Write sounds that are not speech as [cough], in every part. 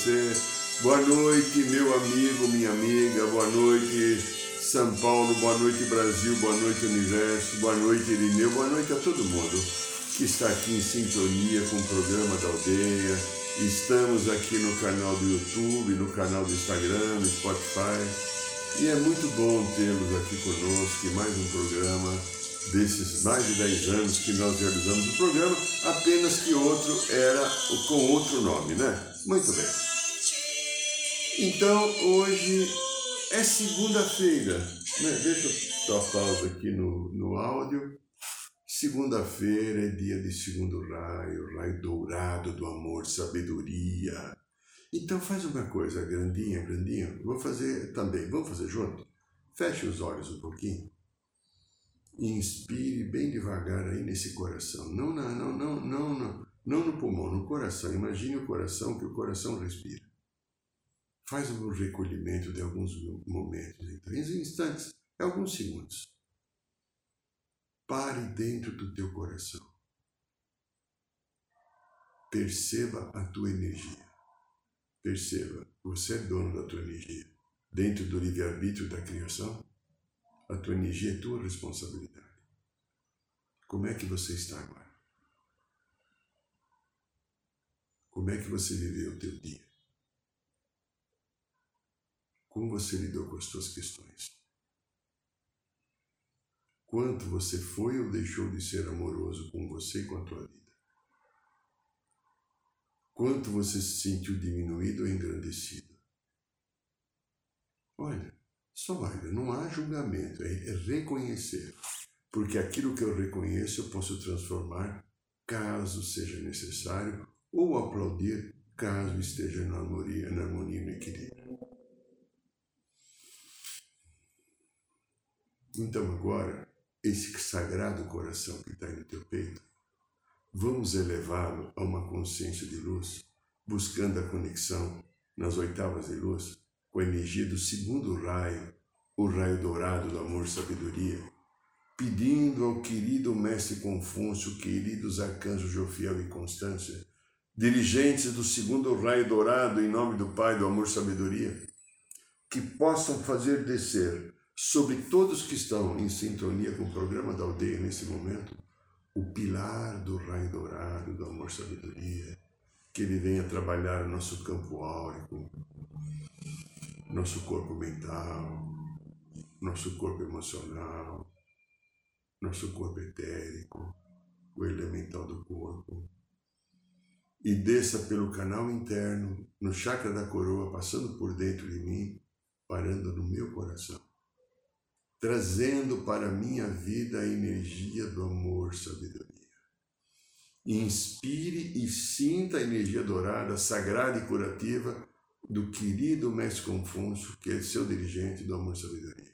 Você. Boa noite, meu amigo, minha amiga. Boa noite, São Paulo. Boa noite, Brasil. Boa noite, Universo. Boa noite, Irineu. Boa noite a todo mundo que está aqui em sintonia com o programa da aldeia. Estamos aqui no canal do YouTube, no canal do Instagram, no Spotify. E é muito bom tê-los aqui conosco em mais um programa desses mais de 10 anos que nós realizamos o programa, apenas que outro era com outro nome, né? Muito bem. Então, hoje é segunda-feira. Né? Deixa eu dar pausa aqui no, no áudio. Segunda-feira é dia de segundo raio, raio dourado do amor, sabedoria. Então faz uma coisa, grandinha, grandinha. Vou fazer também. Vamos fazer junto? Feche os olhos um pouquinho. Inspire bem devagar aí nesse coração. Não, não, não, não, não, não. Não no pulmão, no coração. Imagine o coração, que o coração respira. Faz um recolhimento de alguns momentos, em três instantes, é alguns segundos. Pare dentro do teu coração. Perceba a tua energia. Perceba, você é dono da tua energia. Dentro do livre-arbítrio da criação, a tua energia é tua responsabilidade. Como é que você está agora? Como é que você viveu o teu dia? Como você lidou com as suas questões? Quanto você foi ou deixou de ser amoroso com você e com a tua vida? Quanto você se sentiu diminuído ou engrandecido? Olha, só olha, não há julgamento, é reconhecer. Porque aquilo que eu reconheço eu posso transformar caso seja necessário ou aplaudir caso esteja na harmonia, na harmonia e no equilíbrio. Então agora, esse sagrado coração que está aí no teu peito, vamos elevá-lo a uma consciência de luz, buscando a conexão nas oitavas de luz com a energia do segundo raio, o raio dourado do amor e sabedoria, pedindo ao querido mestre Confúcio, queridos arcanjos Jofiel e Constância, dirigentes do segundo raio dourado, em nome do Pai, do amor e sabedoria, que possam fazer descer sobre todos que estão em sintonia com o programa da aldeia nesse momento, o pilar do raio dourado, do amor sabedoria, que ele venha trabalhar nosso campo áurico, nosso corpo mental, nosso corpo emocional, nosso corpo etérico, o elemental do corpo. E desça pelo canal interno, no chakra da coroa, passando por dentro de mim, parando no meu coração, trazendo para a minha vida a energia do amor, sabedoria. Inspire e sinta a energia dourada, sagrada e curativa do querido Mestre Confúcio, que é seu dirigente do amor e sabedoria.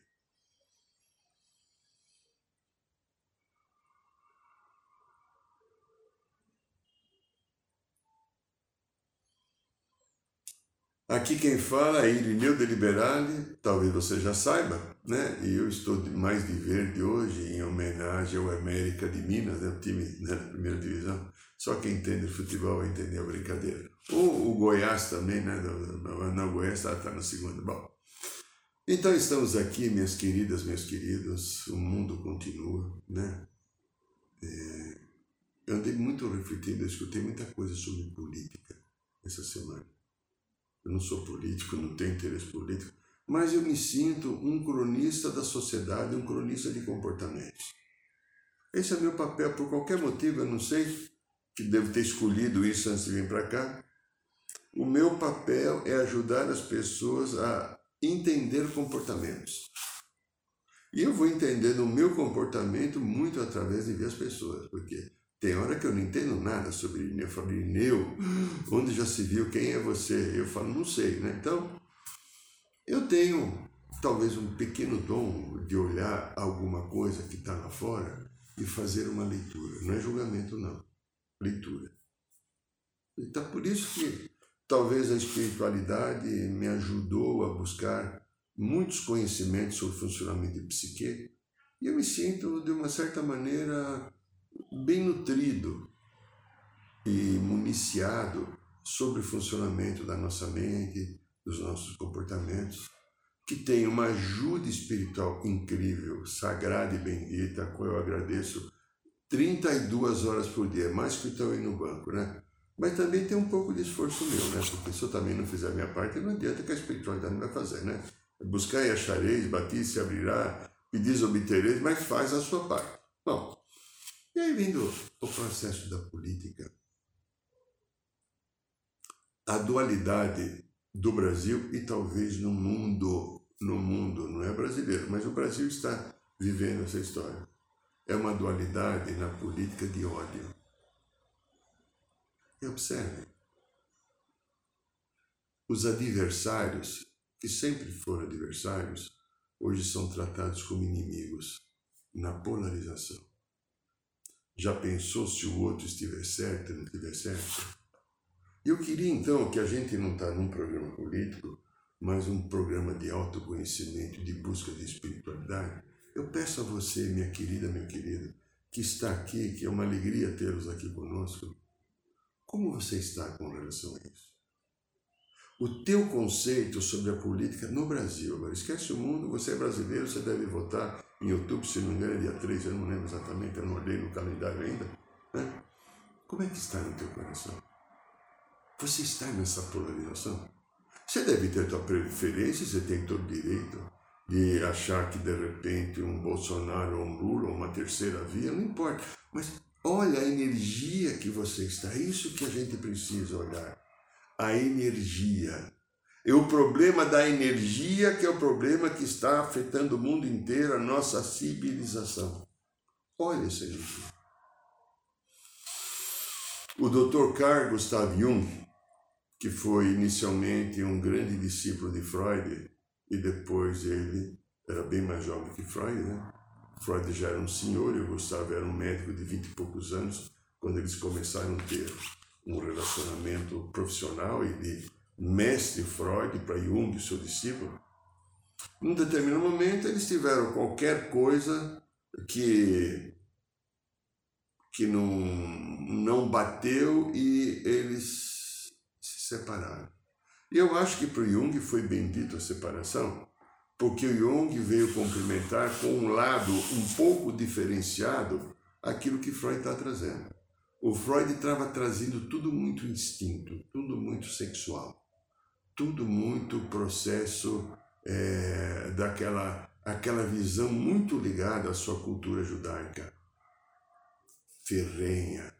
Aqui quem fala é Irineu Deliberale, talvez você já saiba, né? E eu estou mais de verde hoje em homenagem ao América de Minas, né? o time né, da primeira divisão. Só quem entende futebol vai entender a brincadeira. Ou o Goiás também, né? Não, o Goiás está tá na segunda. Bom, então estamos aqui, minhas queridas, meus queridos, o mundo continua, né? É, eu andei muito refletindo, eu escutei muita coisa sobre política essa semana. Eu não sou político, não tenho interesse político, mas eu me sinto um cronista da sociedade, um cronista de comportamentos. Esse é meu papel, por qualquer motivo, eu não sei que devo ter escolhido isso antes de vir para cá. O meu papel é ajudar as pessoas a entender comportamentos. E eu vou entendendo o meu comportamento muito através de ver as pessoas, porque Tem hora que eu não entendo nada sobre Irineu. Eu falo, Irineu, onde já se viu? Quem é você? Eu falo, não sei, né? Então, eu tenho talvez um pequeno dom de olhar alguma coisa que está lá fora e fazer uma leitura. Não é julgamento, não. Leitura. Então, por isso que talvez a espiritualidade me ajudou a buscar muitos conhecimentos sobre o funcionamento de psique e eu me sinto, de uma certa maneira, bem nutrido e municiado sobre o funcionamento da nossa mente, dos nossos comportamentos, que tem uma ajuda espiritual incrível, sagrada e bendita, a qual eu agradeço 32 horas por dia, mais que estou aí no banco, né? Mas também tem um pouco de esforço meu, né? Porque se eu também não fizer a minha parte, não adianta que a espiritualidade não vai fazer, né? Buscar e achareis, batir se abrirá, pedis obtereis, mas faz a sua parte. Bom, e aí vindo o processo da política, a dualidade do Brasil e talvez no mundo, no mundo, não é brasileiro, mas o Brasil está vivendo essa história. É uma dualidade na política de ódio. E observe, os adversários, que sempre foram adversários, hoje são tratados como inimigos na polarização. Já pensou se o outro estiver certo ou não estiver certo? Eu queria então que a gente não está num programa político, mas um programa de autoconhecimento, de busca de espiritualidade. Eu peço a você, minha querida, meu querido, que está aqui, que é uma alegria tê-los aqui conosco. Como você está com relação a isso? O teu conceito sobre a política no Brasil, agora esquece o mundo, você é brasileiro, você deve votar em outubro, se não me engano, é dia 3, eu não lembro exatamente, eu não olhei no calendário ainda. Né? Como é que está no teu coração? Você está nessa polarização? Você deve ter tua preferência, você tem todo direito de achar que de repente um Bolsonaro ou um Lula ou uma terceira via, não importa. Mas olha a energia que você está, é isso que a gente precisa olhar. A energia. É o problema da energia que é o problema que está afetando o mundo inteiro, a nossa civilização. Olha essa energia. O Dr. Carl Gustav Jung, que foi inicialmente um grande discípulo de Freud, e depois ele era bem mais jovem que Freud, né? Freud já era um senhor e o Gustavo era um médico de vinte e poucos anos, quando eles começaram a ter um relacionamento profissional e de mestre Freud para Jung, seu discípulo, num determinado momento eles tiveram qualquer coisa que que não, não bateu e eles se separaram. E eu acho que para o Jung foi bendito a separação, porque o Jung veio complementar com um lado um pouco diferenciado aquilo que Freud está trazendo. O Freud estava trazendo tudo muito instinto, tudo muito sexual tudo muito processo é, daquela aquela visão muito ligada à sua cultura judaica, ferrenha,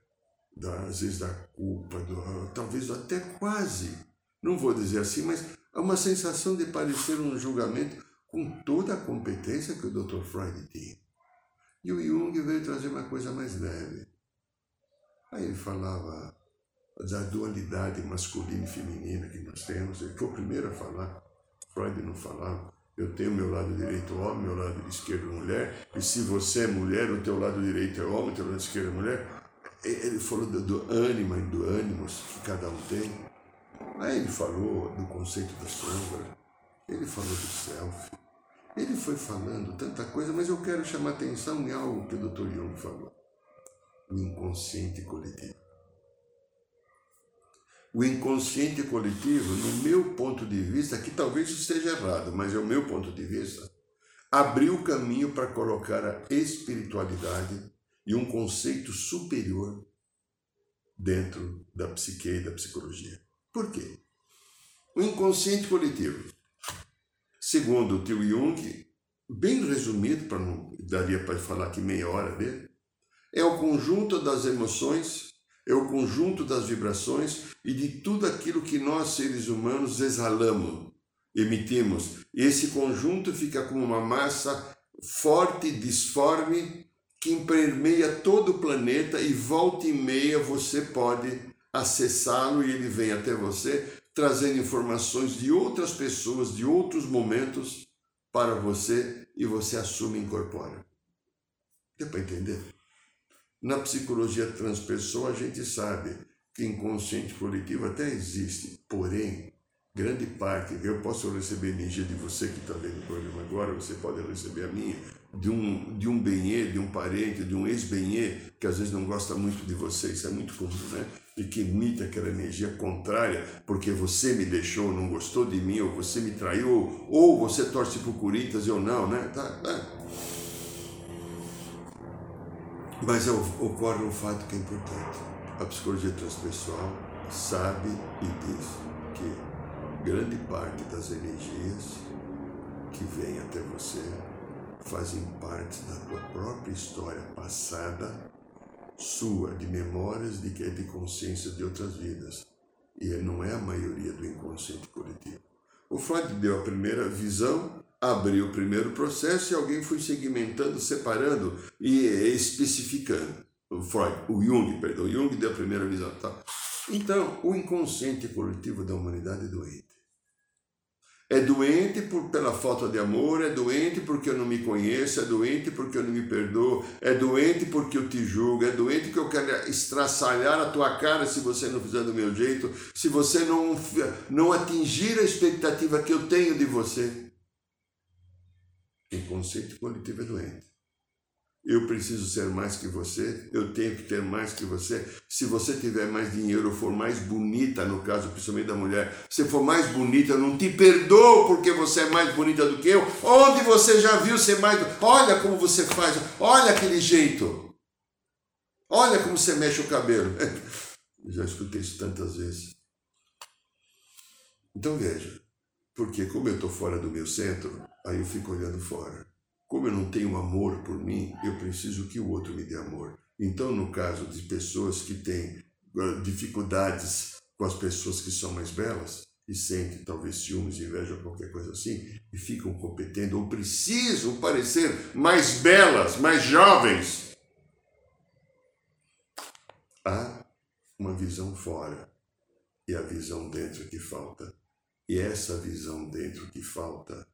da, às vezes da culpa, do, talvez até quase, não vou dizer assim, mas é uma sensação de parecer um julgamento com toda a competência que o Dr. Freud tinha. E o Jung veio trazer uma coisa mais leve. Aí ele falava da dualidade masculina e feminina que nós temos. Ele foi o primeiro a falar, Freud não falava. Eu tenho meu lado direito homem, meu lado esquerdo mulher, e se você é mulher, o teu lado direito é homem, o teu lado esquerdo é mulher. Ele falou do, do ânima e do ânimos que cada um tem. Aí ele falou do conceito da sombra, ele falou do self. Ele foi falando tanta coisa, mas eu quero chamar atenção em algo que o Dr. Jung falou: o inconsciente coletivo. O inconsciente coletivo, no meu ponto de vista, que talvez esteja errado, mas é o meu ponto de vista, abriu o caminho para colocar a espiritualidade e um conceito superior dentro da psique e da psicologia. Por quê? O inconsciente coletivo, segundo o tio Jung, bem resumido, para não daria para falar aqui meia hora dele, é o conjunto das emoções é o conjunto das vibrações e de tudo aquilo que nós, seres humanos, exalamos, emitimos. Esse conjunto fica como uma massa forte, disforme, que permeia todo o planeta e volta e meia você pode acessá-lo e ele vem até você trazendo informações de outras pessoas, de outros momentos para você e você assume e incorpora. Deu para entender? Na psicologia transpessoa a gente sabe que inconsciente coletivo até existe, porém, grande parte, eu posso receber energia de você que está vendo o programa agora, você pode receber a minha, de um, de um benê, de um parente, de um ex-benê, que às vezes não gosta muito de você, isso é muito comum, né? E que emite aquela energia contrária, porque você me deixou, não gostou de mim, ou você me traiu, ou você torce para o Corinthians eu não, né? Tá, tá. Mas ocorre um fato que é importante. A psicologia transpessoal sabe e diz que grande parte das energias que vêm até você fazem parte da tua própria história passada, sua, de memórias de que é de consciência de outras vidas. E não é a maioria do inconsciente coletivo. O Freud deu a primeira visão, abriu o primeiro processo e alguém foi segmentando, separando e especificando. O Freud, o Jung, perdão, o Jung deu a primeira visão. Tá? Então, o inconsciente coletivo da humanidade é doente. É doente por, pela falta de amor, é doente porque eu não me conheço, é doente porque eu não me perdoo, é doente porque eu te julgo, é doente que eu quero estraçalhar a tua cara se você não fizer do meu jeito, se você não, não atingir a expectativa que eu tenho de você. Inconsciente coletivo é doente. Eu preciso ser mais que você, eu tenho que ter mais que você. Se você tiver mais dinheiro ou for mais bonita, no caso principalmente da mulher, se for mais bonita, eu não te perdoo porque você é mais bonita do que eu. Onde você já viu ser mais. Olha como você faz, olha aquele jeito. Olha como você mexe o cabelo. [laughs] já escutei isso tantas vezes. Então veja, porque como eu estou fora do meu centro, aí eu fico olhando fora. Como eu não tenho amor por mim, eu preciso que o outro me dê amor. Então, no caso de pessoas que têm ah, dificuldades com as pessoas que são mais belas, e sentem talvez ciúmes, inveja ou qualquer coisa assim, e ficam competendo, ou precisam parecer mais belas, mais jovens. Há uma visão fora e a visão dentro que falta. E essa visão dentro que falta,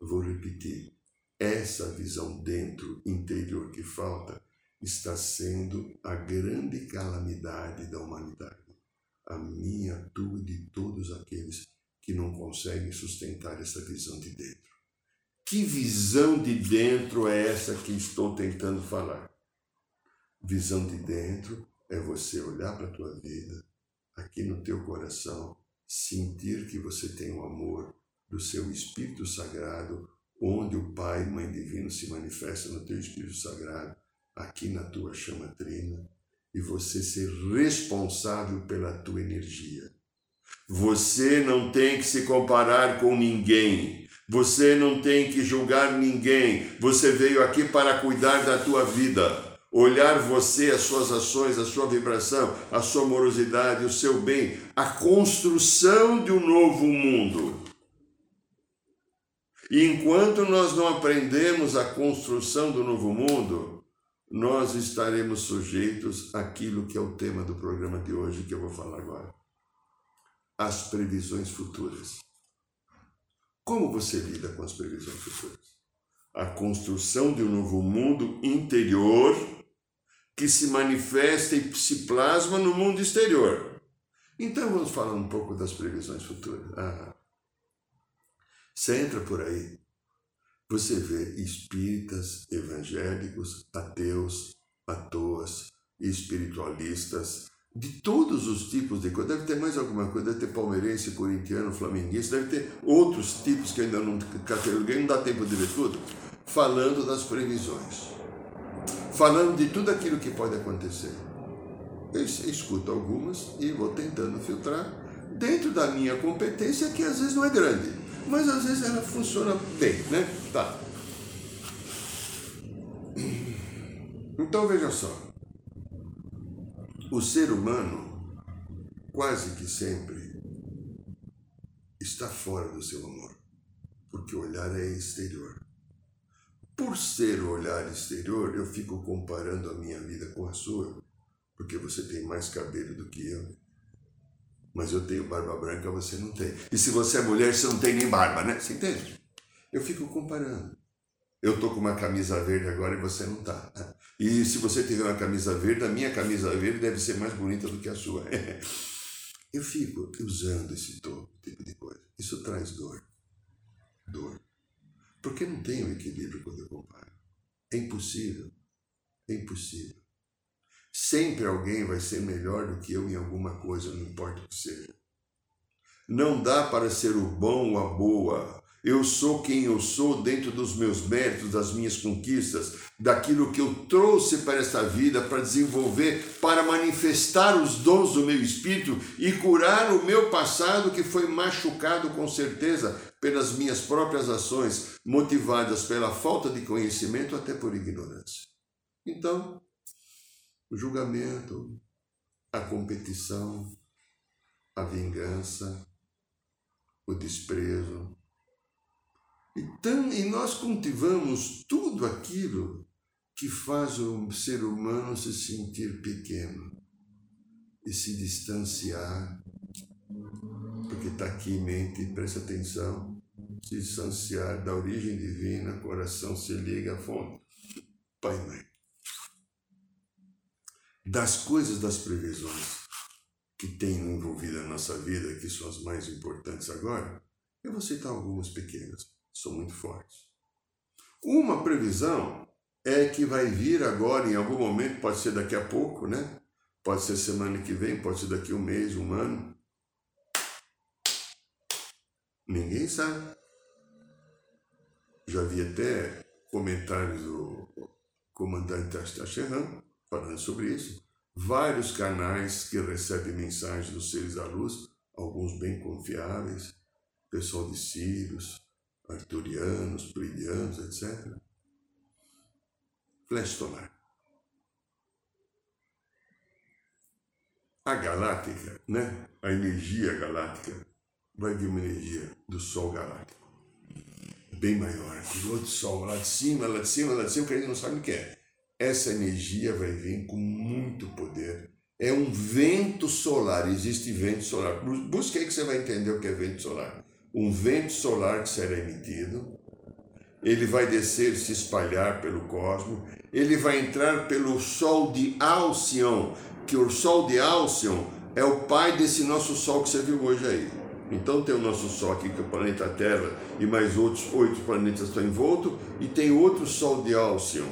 vou repetir, essa visão dentro, interior que falta, está sendo a grande calamidade da humanidade. A minha, tua e de todos aqueles que não conseguem sustentar essa visão de dentro. Que visão de dentro é essa que estou tentando falar? Visão de dentro é você olhar para a tua vida, aqui no teu coração, sentir que você tem o amor do seu Espírito Sagrado onde o Pai, Mãe Divino, se manifesta no teu Espírito Sagrado, aqui na tua chama trina, e você ser responsável pela tua energia. Você não tem que se comparar com ninguém. Você não tem que julgar ninguém. Você veio aqui para cuidar da tua vida. Olhar você, as suas ações, a sua vibração, a sua amorosidade, o seu bem, a construção de um novo mundo. E enquanto nós não aprendemos a construção do novo mundo, nós estaremos sujeitos àquilo que é o tema do programa de hoje que eu vou falar agora. As previsões futuras. Como você lida com as previsões futuras? A construção de um novo mundo interior que se manifesta e se plasma no mundo exterior. Então vamos falar um pouco das previsões futuras. Ah, você entra por aí, você vê espíritas, evangélicos, ateus, atoas, espiritualistas, de todos os tipos de coisa. Deve ter mais alguma coisa, deve ter palmeirense, corintiano, flamenguista, deve ter outros tipos que ainda não cataloguei, não dá tempo de ver tudo, falando das previsões, falando de tudo aquilo que pode acontecer. Eu escuto algumas e vou tentando filtrar dentro da minha competência, que às vezes não é grande mas às vezes ela funciona bem, né? Tá. Então veja só. O ser humano quase que sempre está fora do seu amor, porque o olhar é exterior. Por ser o olhar exterior, eu fico comparando a minha vida com a sua, porque você tem mais cabelo do que eu. Mas eu tenho barba branca, você não tem. E se você é mulher, você não tem nem barba, né? Você entende? Eu fico comparando. Eu tô com uma camisa verde agora e você não tá. E se você tiver uma camisa verde, a minha camisa verde deve ser mais bonita do que a sua. [laughs] Eu fico usando esse tipo de coisa. Isso traz dor. Dor. Porque não tem o equilíbrio quando eu comparo. É impossível. É impossível. Sempre alguém vai ser melhor do que eu em alguma coisa, não importa o que seja. Não dá para ser o bom ou a boa, eu sou quem eu sou dentro dos meus méritos, das minhas conquistas, daquilo que eu trouxe para esta vida para desenvolver, para manifestar os dons do meu espírito e curar o meu passado que foi machucado com certeza pelas minhas próprias ações, motivadas pela falta de conhecimento até por ignorância. Então, o julgamento, a competição, a vingança, o desprezo, então, e nós cultivamos tudo aquilo que faz o ser humano se sentir pequeno e se distanciar, porque está aqui em mente, presta atenção, se distanciar da origem divina, coração se liga à fonte, Pai e Mãe. Das coisas das previsões que tem envolvido a nossa vida, que são as mais importantes agora, eu vou citar algumas pequenas são muito fortes. Uma previsão é que vai vir agora em algum momento, pode ser daqui a pouco, né? Pode ser semana que vem, pode ser daqui um mês, um ano. Ninguém sabe. Já vi até comentários do comandante Astacheran falando sobre isso. Vários canais que recebem mensagens dos seres da luz, alguns bem confiáveis, pessoal de Sírios, arturianos, plinianos, etc. Flash solar. A galáctica, né? a energia galáctica, vai vir uma energia do Sol galáctico. Bem maior, do outro Sol, lá de cima, lá de cima, lá de cima, que a gente não sabe o que é. Essa energia vai vir com muito poder. É um vento solar, existe vento solar. Busque aí que você vai entender o que é vento solar um vento solar que será emitido, ele vai descer, se espalhar pelo cosmos, ele vai entrar pelo Sol de Alcion, que o Sol de Alcion é o pai desse nosso Sol que você viu hoje aí. Então tem o nosso Sol aqui, que é o planeta Terra, e mais outros oito planetas estão envoltos, e tem outro Sol de Alcion.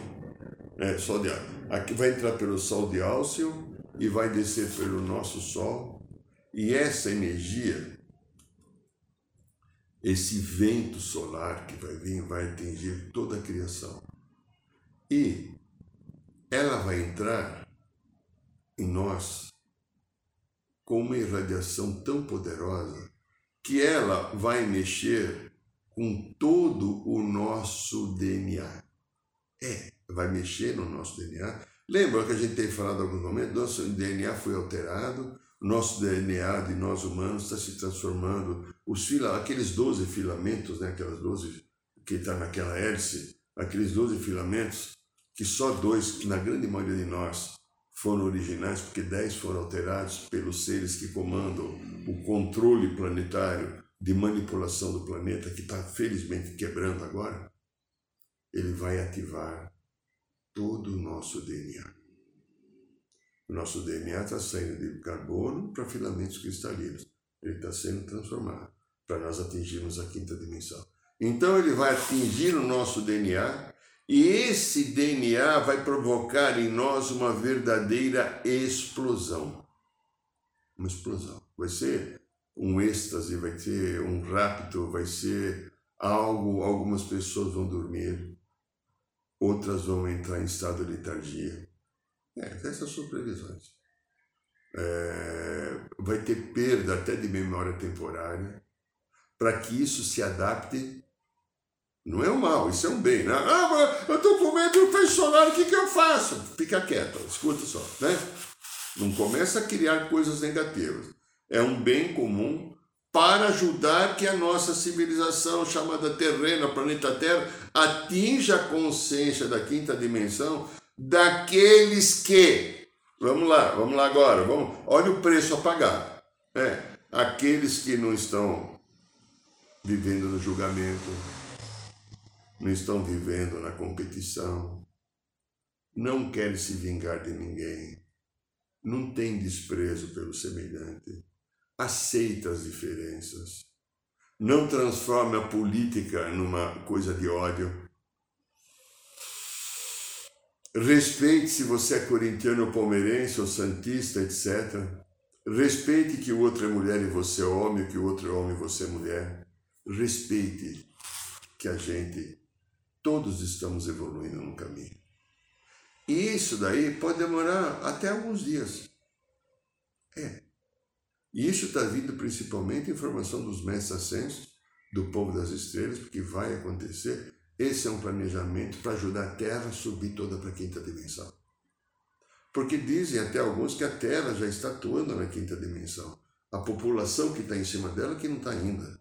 É, Sol de Aqui vai entrar pelo Sol de Alcion e vai descer pelo nosso Sol. E essa energia esse vento solar que vai vir vai atingir toda a criação. E ela vai entrar em nós com uma irradiação tão poderosa que ela vai mexer com todo o nosso DNA. É, vai mexer no nosso DNA. Lembra que a gente tem falado em alguns momentos? Nosso DNA foi alterado, nosso DNA de nós humanos está se transformando. Os fila, aqueles 12 filamentos, né, aquelas 12 que está naquela hélice, aqueles 12 filamentos, que só dois, na grande maioria de nós, foram originais, porque 10 foram alterados pelos seres que comandam o controle planetário de manipulação do planeta, que está felizmente quebrando agora, ele vai ativar todo o nosso DNA. O nosso DNA está saindo de carbono para filamentos cristalinos. Ele está sendo transformado para nós atingirmos a quinta dimensão. Então ele vai atingir o nosso DNA e esse DNA vai provocar em nós uma verdadeira explosão. Uma explosão. Vai ser um êxtase, vai ser um rapto, vai ser algo. Algumas pessoas vão dormir, outras vão entrar em estado de letargia é, essas são previsões. É, vai ter perda até de memória temporária, para que isso se adapte. Não é um mal, isso é um bem. Né? Ah, eu estou com medo do peixe solar, o que, que eu faço? Fica quieto, escuta só. Né? Não começa a criar coisas negativas. É um bem comum para ajudar que a nossa civilização chamada terrena, planeta Terra, atinja a consciência da quinta dimensão daqueles que, vamos lá, vamos lá agora, vamos, olha o preço a pagar. É, aqueles que não estão vivendo no julgamento, não estão vivendo na competição, não querem se vingar de ninguém, não tem desprezo pelo semelhante, aceita as diferenças, não transforma a política numa coisa de ódio. Respeite se você é corintiano ou palmeirense ou santista, etc. Respeite que o outro é mulher e você é homem, que o outro é homem e você é mulher. Respeite que a gente, todos estamos evoluindo no caminho. E isso daí pode demorar até alguns dias. É. E isso está vindo principalmente em formação dos mestres ascensos, do povo das estrelas, porque vai acontecer. Esse é um planejamento para ajudar a Terra a subir toda para a quinta dimensão. Porque dizem até alguns que a Terra já está atuando na quinta dimensão. A população que está em cima dela que não está ainda.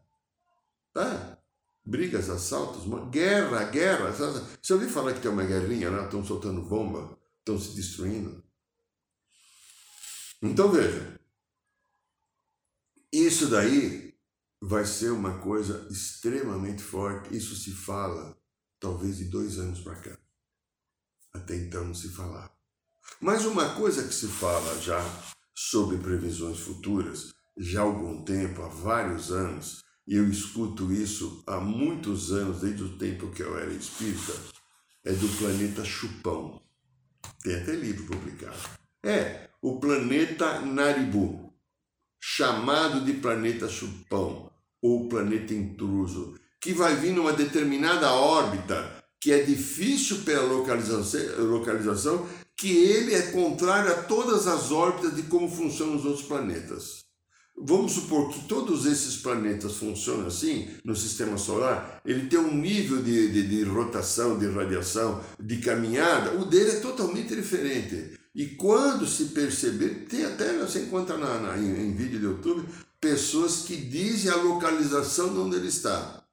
Tá? Brigas, assaltos, uma guerra, guerra. Você ouviu falar que tem uma guerrinha lá? Estão soltando bomba, estão se destruindo. Então veja, isso daí vai ser uma coisa extremamente forte. Isso se fala talvez de dois anos para cá. Até então não se falava. Mas uma coisa que se fala já sobre previsões futuras, já há algum tempo, há vários anos, e eu escuto isso há muitos anos, desde o tempo que eu era espírita, é do planeta Chupão. Tem até livro publicado. É o planeta Naribu, chamado de planeta Chupão, ou planeta intruso, que vai vir numa determinada órbita que é difícil pela localização, localização que ele é contrário a todas as órbitas de como funcionam os outros planetas. Vamos supor que todos esses planetas funcionam assim no sistema solar, ele tem um nível de, de, de rotação, de radiação, de caminhada, o dele é totalmente diferente. E quando se perceber, tem até, você encontra na, na em, em vídeo do YouTube, pessoas que dizem a localização de onde ele está.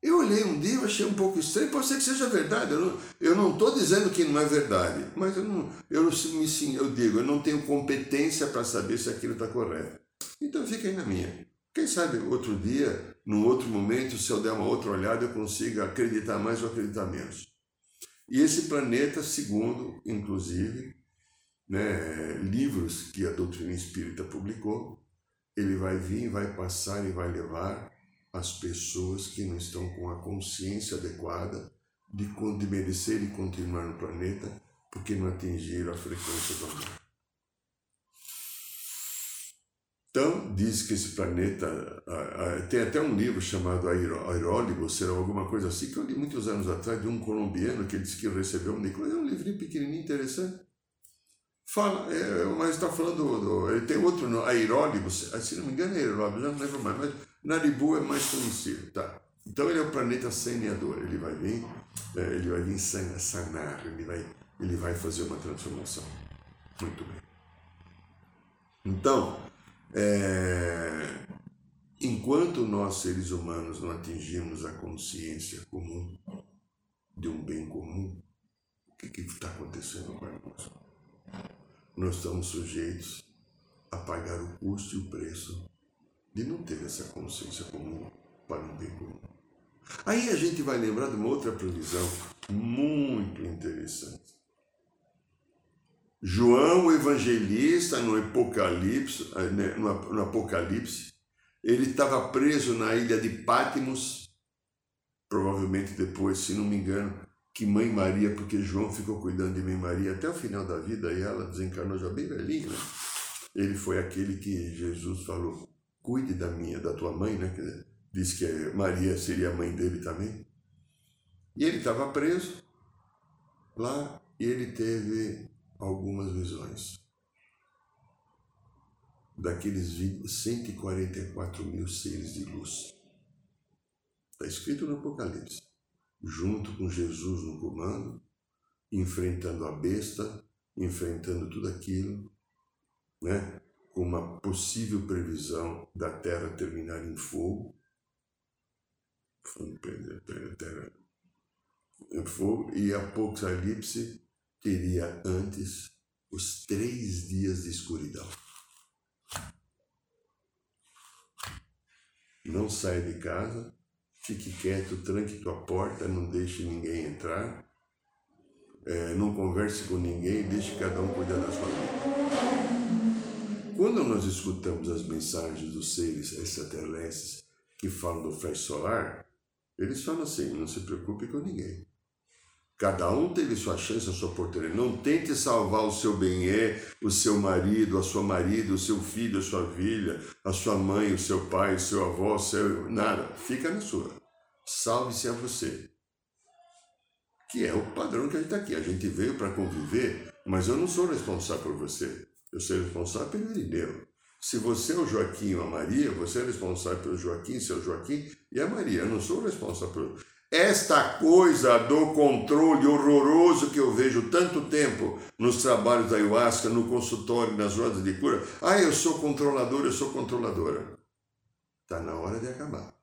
Eu olhei um dia, eu achei um pouco estranho, pode ser que seja verdade. Eu não estou dizendo que não é verdade, mas eu não, eu me eu digo, eu não tenho competência para saber se aquilo está correto. Então fica aí na minha. Quem sabe outro dia, num outro momento, se eu der uma outra olhada, eu consiga acreditar mais ou acreditar menos. E esse planeta, segundo, inclusive, né, livros que a doutrina espírita publicou, ele vai vir, vai passar e vai levar as pessoas que não estão com a consciência adequada de, de merecer e continuar no planeta porque não atingiram a frequência do amor. Então, diz que esse planeta. Tem até um livro chamado Aeróligo, será alguma coisa assim, que eu li muitos anos atrás, de um colombiano que disse que recebeu um Nicolau. É um livrinho pequenininho, interessante. Fala, é, mas está falando. Do, ele tem outro, no, Aeróligo, se não me engano é Aeróligo, já não lembro mais, mas Naribu é mais conhecido, tá? Então ele é o planeta saneador, ele vai vir, é, ele vai vir sanar, ele vai, ele vai fazer uma transformação. Muito bem. Então, é, enquanto nós seres humanos não atingirmos a consciência comum de um bem comum, o que está acontecendo com nós? Nós estamos sujeitos a pagar o custo e o preço de não ter essa consciência comum para um bem comum. Aí a gente vai lembrar de uma outra previsão muito interessante. João, evangelista, no Apocalipse, eh, né, no Apocalipse, ele estava preso na ilha de Pátimos, provavelmente depois, se não me engano, que Mãe Maria, porque João ficou cuidando de Mãe Maria até o final da vida e ela desencarnou já bem velhinha, né? Ele foi aquele que Jesus falou: cuide da minha, da tua mãe, né? Diz que Maria seria a mãe dele também. E ele estava preso lá e ele teve algumas visões. Daqueles 144 mil seres de luz. Está escrito no Apocalipse. Junto com Jesus no comando, enfrentando a besta, enfrentando tudo aquilo, né? com uma possível previsão da Terra terminar em fogo, terra em fogo, e Apocalipse teria antes os três dias de escuridão. Não saia de casa, fique quieto, tranque tua porta, não deixe ninguém entrar, é, não converse com ninguém, deixe cada um cuidar da sua vida. Quando nós escutamos as mensagens dos seres extraterrestres que falam do flash solar, eles falam assim: não se preocupe com ninguém. Cada um teve sua chance, a sua oportunidade. Não tente salvar o seu bem-é, o seu marido, a sua marido, o seu filho, a sua filha, a sua mãe, o seu pai, o seu avô, o seu. Nada. Fica na sua. Salve-se a você. Que é o padrão que a gente está aqui. A gente veio para conviver, mas eu não sou responsável por você. Eu sou responsável pelo Irineu. Se você é o Joaquim ou a Maria, você é responsável pelo Joaquim, seu Joaquim e a Maria. Eu não sou responsável por. Esta coisa do controle horroroso que eu vejo tanto tempo nos trabalhos da ayahuasca, no consultório, nas rodas de cura. Ah, eu sou controlador, eu sou controladora. Está na hora de acabar.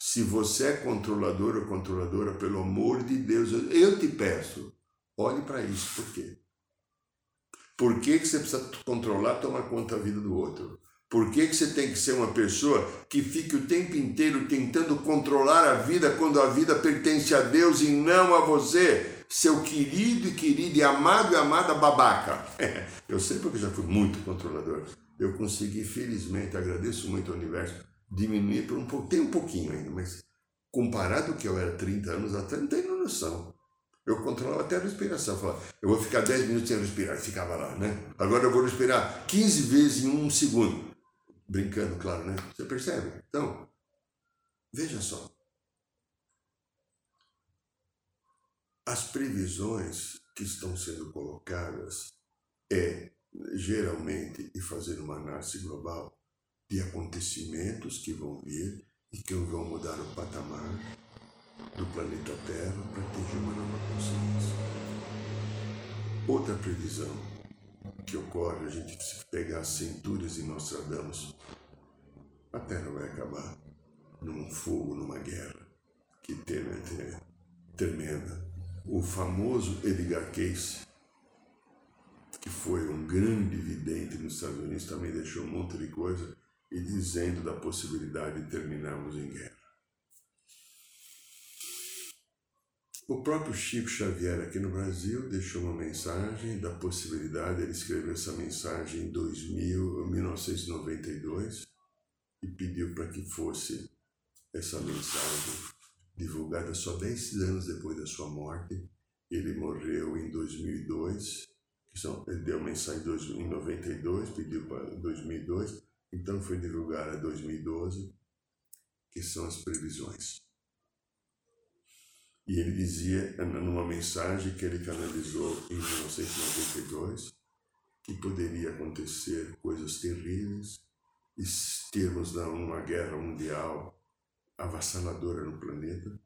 Se você é controlador ou controladora, pelo amor de Deus, eu te peço, olhe para isso. Por quê? Por que, que você precisa controlar, tomar conta da vida do outro? Por que, que você tem que ser uma pessoa que fique o tempo inteiro tentando controlar a vida quando a vida pertence a Deus e não a você, seu querido e querida e amado e amada babaca? [laughs] eu sei porque já fui muito controlador. Eu consegui, felizmente, agradeço muito ao universo, diminuir por um pouco, tem um pouquinho ainda, mas comparado ao que eu era 30 anos atrás, não tenho noção. Eu controlava até a respiração. Falava, eu vou ficar 10 minutos sem respirar. Ficava lá, né? Agora eu vou respirar 15 vezes em um segundo. Brincando, claro, né? Você percebe? Então, veja só. As previsões que estão sendo colocadas é, geralmente, e fazer uma análise global de acontecimentos que vão vir e que vão mudar o patamar do planeta Terra para atingir uma nova consciência. Outra previsão que ocorre, a gente se pegar as centúrias de Nostradamus, a Terra vai acabar num fogo, numa guerra, que é tremenda. O famoso Edgar Cayce, que foi um grande vidente nos Estados Unidos, também deixou um monte de coisa e dizendo da possibilidade de terminarmos em guerra. O próprio Chico Xavier aqui no Brasil deixou uma mensagem da possibilidade, ele escreveu essa mensagem em 2000, 1992 e pediu para que fosse essa mensagem divulgada só 10 anos depois da sua morte. Ele morreu em 2002, que são, ele deu mensagem em 92, pediu para 2002, então foi divulgada em 2012, que são as previsões. E ele dizia, numa mensagem que ele canalizou em 1992, que poderia acontecer coisas terríveis e termos uma guerra mundial avassaladora no planeta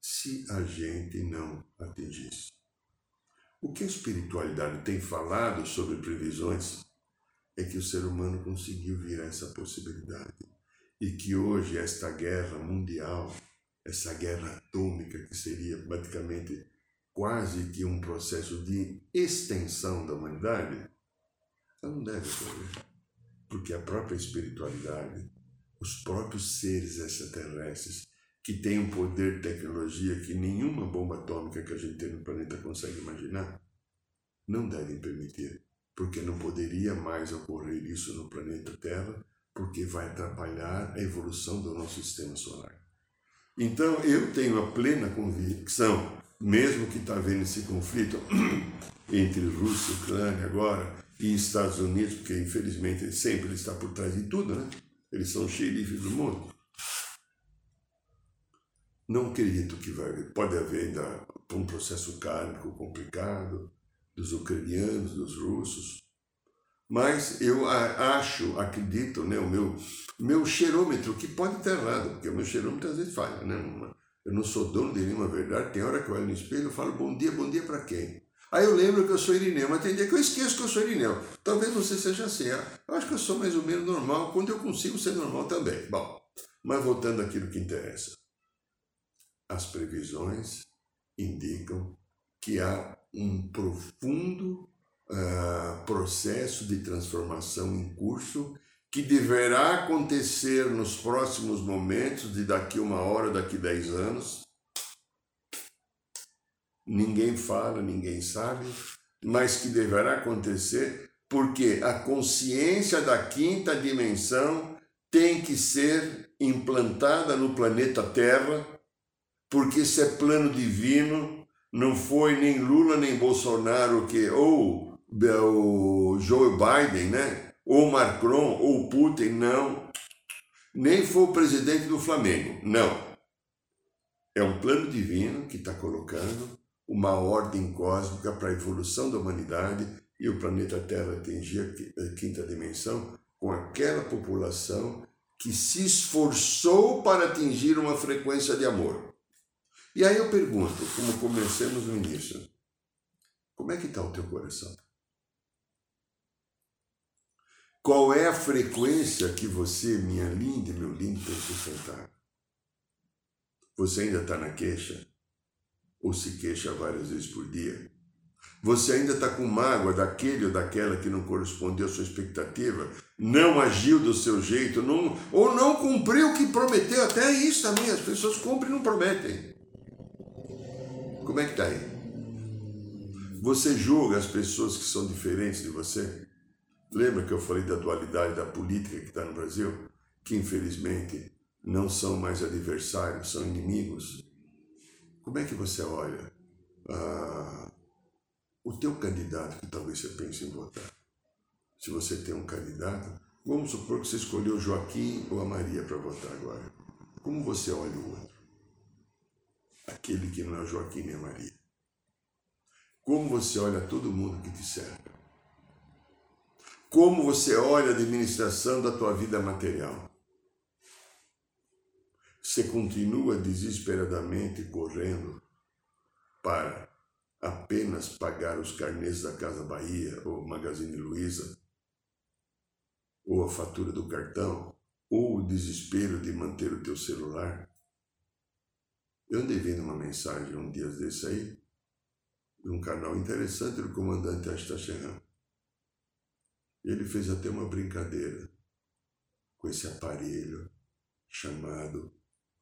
se a gente não atingisse. O que a espiritualidade tem falado sobre previsões é que o ser humano conseguiu virar essa possibilidade e que hoje esta guerra mundial essa guerra atômica, que seria praticamente quase que um processo de extensão da humanidade, ela não deve ocorrer. Porque a própria espiritualidade, os próprios seres extraterrestres, que têm um poder de tecnologia que nenhuma bomba atômica que a gente tem no planeta consegue imaginar, não devem permitir, porque não poderia mais ocorrer isso no planeta Terra, porque vai atrapalhar a evolução do nosso sistema solar. Então eu tenho a plena convicção, mesmo que está havendo esse conflito [clears throat] entre Rússia e Ucrânia agora e Estados Unidos, porque infelizmente sempre ele está por trás de tudo, né? Eles são xerifes do mundo. Não acredito que vai haver. Pode haver ainda um processo kármico complicado dos ucranianos, dos russos, mas eu acho, acredito, né, o meu, meu cheirômetro, que pode estar errado, porque o meu cheirômetro às vezes falha, né? Eu não sou dono de nenhuma verdade. Tem hora que eu olho no espelho e falo bom dia, bom dia para quem? Aí eu lembro que eu sou Irineu, mas tem dia que eu esqueço que eu sou Irineu. Talvez você seja assim. Ah, eu acho que eu sou mais ou menos normal quando eu consigo ser normal também. Bom, mas voltando àquilo que interessa. As previsões indicam que há um profundo uh, processo de transformação em curso que deverá acontecer nos próximos momentos, de daqui uma hora, daqui dez anos. Ninguém fala, ninguém sabe, mas que deverá acontecer porque a consciência da quinta dimensão tem que ser implantada no planeta Terra, porque isso é plano divino, não foi nem Lula nem Bolsonaro que ou o Joe Biden, né? Ou Macron ou Putin, não. Nem foi o presidente do Flamengo, não. É um plano divino que está colocando uma ordem cósmica para a evolução da humanidade e o planeta Terra atingir a quinta dimensão com aquela população que se esforçou para atingir uma frequência de amor. E aí eu pergunto, como comecemos no início, como é que está o teu coração? Qual é a frequência que você, minha linda e meu lindo, tem que sustentar? Você ainda está na queixa? Ou se queixa várias vezes por dia? Você ainda está com mágoa daquele ou daquela que não correspondeu à sua expectativa, não agiu do seu jeito, não, ou não cumpriu o que prometeu. Até isso também, as pessoas cumprem e não prometem. Como é que está aí? Você julga as pessoas que são diferentes de você? Lembra que eu falei da dualidade da política que está no Brasil? Que infelizmente não são mais adversários, são inimigos. Como é que você olha ah, o teu candidato que talvez você pense em votar? Se você tem um candidato, vamos supor que você escolheu Joaquim ou a Maria para votar agora. Como você olha o outro? Aquele que não é Joaquim nem a Maria. Como você olha todo mundo que te cerca? Como você olha a administração da tua vida material. Você continua desesperadamente correndo para apenas pagar os carnês da Casa Bahia ou Magazine Luiza, ou a fatura do cartão, ou o desespero de manter o teu celular. Eu andei vendo uma mensagem um dia desse aí, de um canal interessante do comandante Astacheran. Ele fez até uma brincadeira com esse aparelho chamado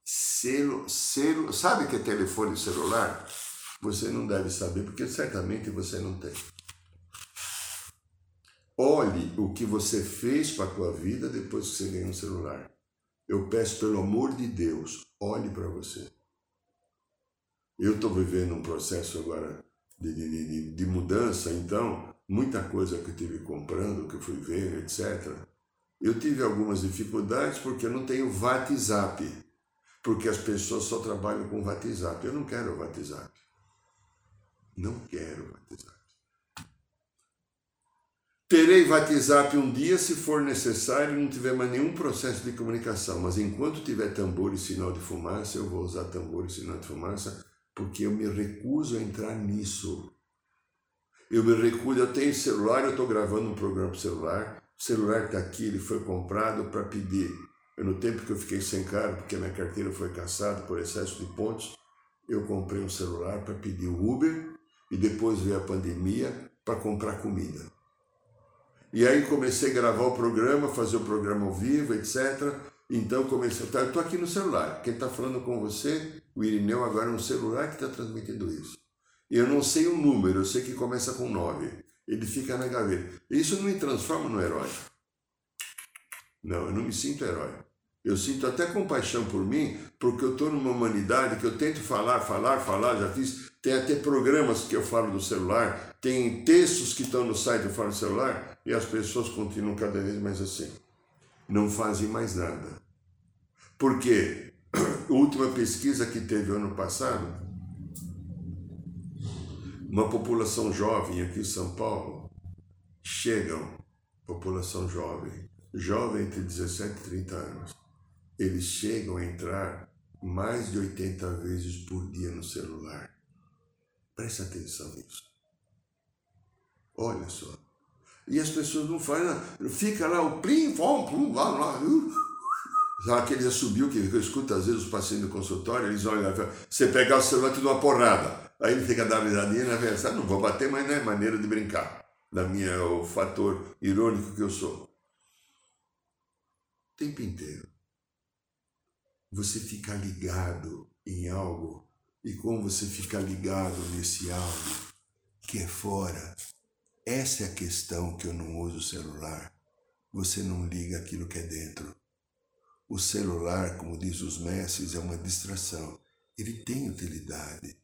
selo, selo. Sabe que é telefone celular? Você não deve saber, porque certamente você não tem. Olhe o que você fez para a tua vida depois que você ganhou um celular. Eu peço pelo amor de Deus, olhe para você. Eu estou vivendo um processo agora de, de, de, mudança, então muita coisa que eu tive comprando, que eu fui ver, etc. Eu tive algumas dificuldades porque eu não tenho WhatsApp, porque as pessoas só trabalham com WhatsApp. Eu não quero WhatsApp. Não quero WhatsApp. Terei WhatsApp um dia se for necessário e não tiver mais nenhum processo de comunicação, mas enquanto tiver tambor e sinal de fumaça, eu vou usar tambor e sinal de fumaça, porque eu me recuso a entrar nisso. Eu me recuso, eu tenho celular, eu estou gravando um programa para celular. O celular está aqui, ele foi comprado para pedir. Eu, no tempo que eu fiquei sem carro, porque minha carteira foi caçada por excesso de pontos, eu comprei um celular para pedir o Uber e depois veio a pandemia para comprar comida. E aí comecei a gravar o programa, fazer o programa ao vivo, etc. Então comecei, tá, eu estou aqui no celular. Quem está falando com você, o Irineu, agora é um celular que está transmitindo isso. Eu não sei o número, eu sei que começa com 9. Ele fica na gaveta. Isso não me transforma no herói. Não, eu não me sinto herói. Eu sinto até compaixão por mim, porque eu estou numa humanidade que eu tento falar, falar, falar, já fiz. Tem até programas que eu falo do celular, tem textos que estão no site eu falo do celular, e as pessoas continuam cada vez mais assim. Não fazem mais nada. Porque [clears throat] a última pesquisa que teve ano passado, uma população jovem aqui em São Paulo, chegam, população jovem, jovem entre 17 e 30 anos, eles chegam a entrar mais de 80 vezes por dia no celular. Preste atenção nisso. Olha só. E as pessoas não fazem, fica lá o plim, fom, plum, lá, lá. Sabe aquele assobio que eu escuto às vezes os pacientes no consultório, eles olham lá, você pegar o celular, tudo uma porrada. Aí ele fica dando risadinha, na verdade, não vou bater, mas não é maneira de brincar. Da minha, o fator irônico que eu sou. O tempo inteiro. Você fica ligado em algo, e como você fica ligado nesse algo que é fora, essa é a questão que eu não uso o celular. Você não liga aquilo que é dentro. O celular, como diz os mestres, é uma distração. Ele tem utilidade.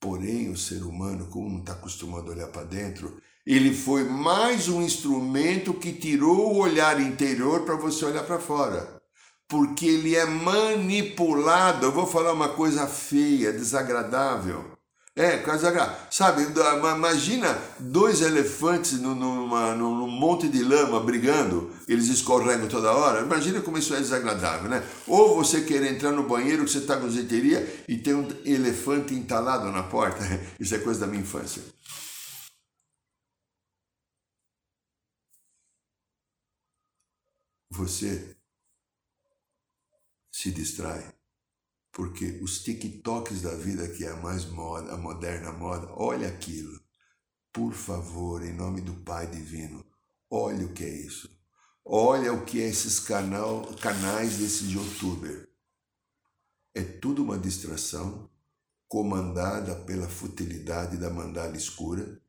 Porém, o ser humano, como não está acostumado a olhar para dentro, ele foi mais um instrumento que tirou o olhar interior para você olhar para fora. Porque ele é manipulado. Eu vou falar uma coisa feia, desagradável. É, casa sabe, imagina dois elefantes numa, num monte de lama brigando, eles escorregam toda hora. Imagina como isso é desagradável, né? Ou você querer entrar no banheiro que você está com zeteria e tem um elefante entalado na porta. [laughs] Isso é coisa da minha infância. Você se distrai porque os TikToks da vida, que é a mais moda, a moderna moda, olha aquilo. Por favor, em nome do Pai Divino, olha o que é isso. Olha o que é esses canal, canais desses youtuber. É tudo uma distração comandada pela futilidade da mandala escura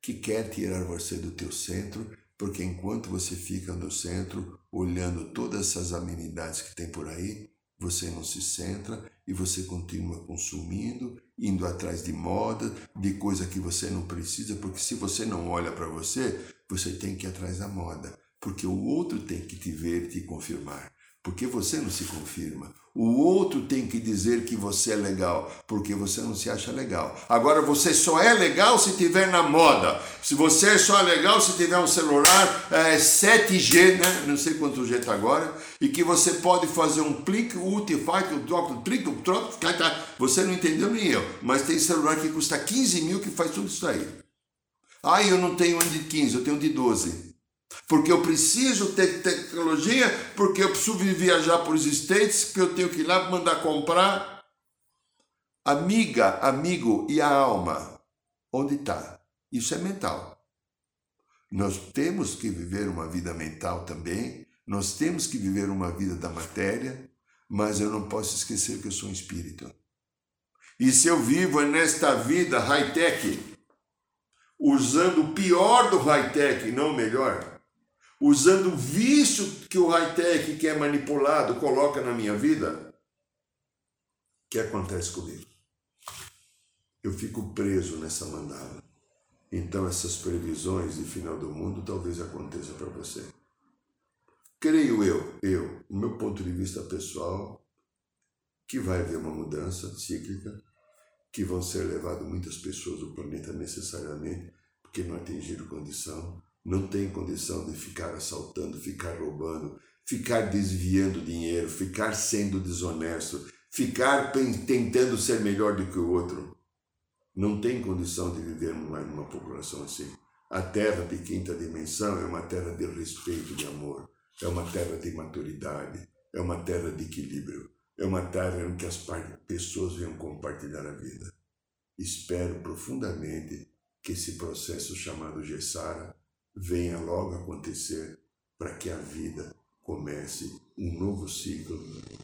que quer tirar você do teu centro, porque enquanto você fica no centro olhando todas essas amenidades que tem por aí, você não se centra e você continua consumindo, indo atrás de moda, de coisa que você não precisa, porque se você não olha para você, você tem que ir atrás da moda, porque o outro tem que te ver e te confirmar porque você não se confirma. O outro tem que dizer que você é legal, porque você não se acha legal. Agora você só é legal se tiver na moda. Se você só é legal se tiver um celular é, 7G, né? Não sei quanto G está agora, e que você pode fazer um clique, utify, que troco, clique, troco, você não entendeu nem eu. Mas tem celular que custa 15 mil que faz tudo isso aí. Ah, eu não tenho um de 15, eu tenho um de 12 porque eu preciso ter tecnologia, porque eu preciso viajar para os States, que eu tenho que ir lá mandar comprar. Amiga, amigo e a alma, onde está? Isso é mental. Nós temos que viver uma vida mental também, nós temos que viver uma vida da matéria, mas eu não posso esquecer que eu sou um espírito. E se eu vivo nesta vida high-tech, usando o pior do high-tech, não o melhor, usando o vício que o high-tech, que é manipulado, coloca na minha vida, o que acontece comigo? Eu fico preso nessa mandala. Então essas previsões de final do mundo talvez aconteça para você. Creio eu, eu, no meu ponto de vista pessoal, que vai haver uma mudança cíclica, que vão ser levadas muitas pessoas do planeta necessariamente, porque não atingiram condição, não tem condição de ficar assaltando, ficar roubando, ficar desviando dinheiro, ficar sendo desonesto, ficar tentando ser melhor do que o outro. Não tem condição de vivermos mais numa população assim. A terra de quinta dimensão é uma terra de respeito de amor, é uma terra de maturidade, é uma terra de equilíbrio, é uma terra em que as pessoas venham compartilhar a vida. Espero profundamente que esse processo chamado Gessara venha logo acontecer para que a vida comece um novo ciclo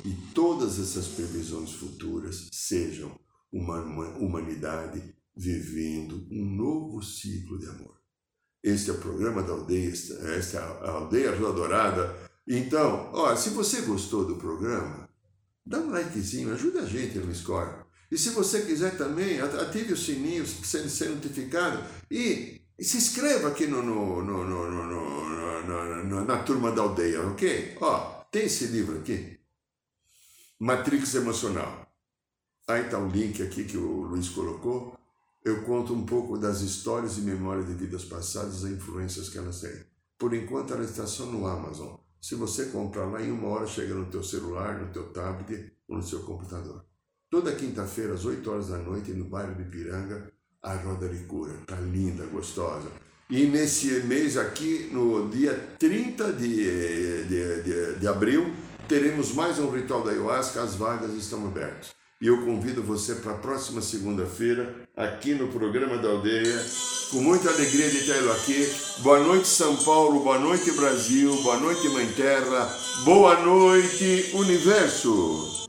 e todas essas previsões futuras sejam uma humanidade vivendo um novo ciclo de amor. Este é o programa da aldeia, esta é a aldeia Rua Dourada. Então, ó, se você gostou do programa, dá um likezinho, ajuda a gente no score. E se você quiser também, ative o sininho para ser notificado e se inscreva aqui no, no, no, no, na turma da aldeia, ok? Ó, tem esse livro aqui, Matrix Emocional. Aí está o link aqui que o Luiz colocou. Eu conto um pouco das histórias e memórias de vidas passadas e influências que elas têm. Por enquanto ela está só no Amazon. Se você comprar lá em uma hora, chega no teu celular, no teu tablet ou no seu computador. Toda quinta-feira, às 8 horas da noite, no bairro de Piranga, a roda de cura. Tá linda, gostosa. E nesse mês aqui, no dia 30 de, de, de, de abril, teremos mais um ritual da ayahuasca, as vagas estão abertas. E eu convido você para a próxima segunda-feira, aqui no programa da aldeia, com muita alegria de tê-lo aqui. Boa noite, São Paulo, boa noite, Brasil, boa noite, Mãe Terra, boa noite, Universo.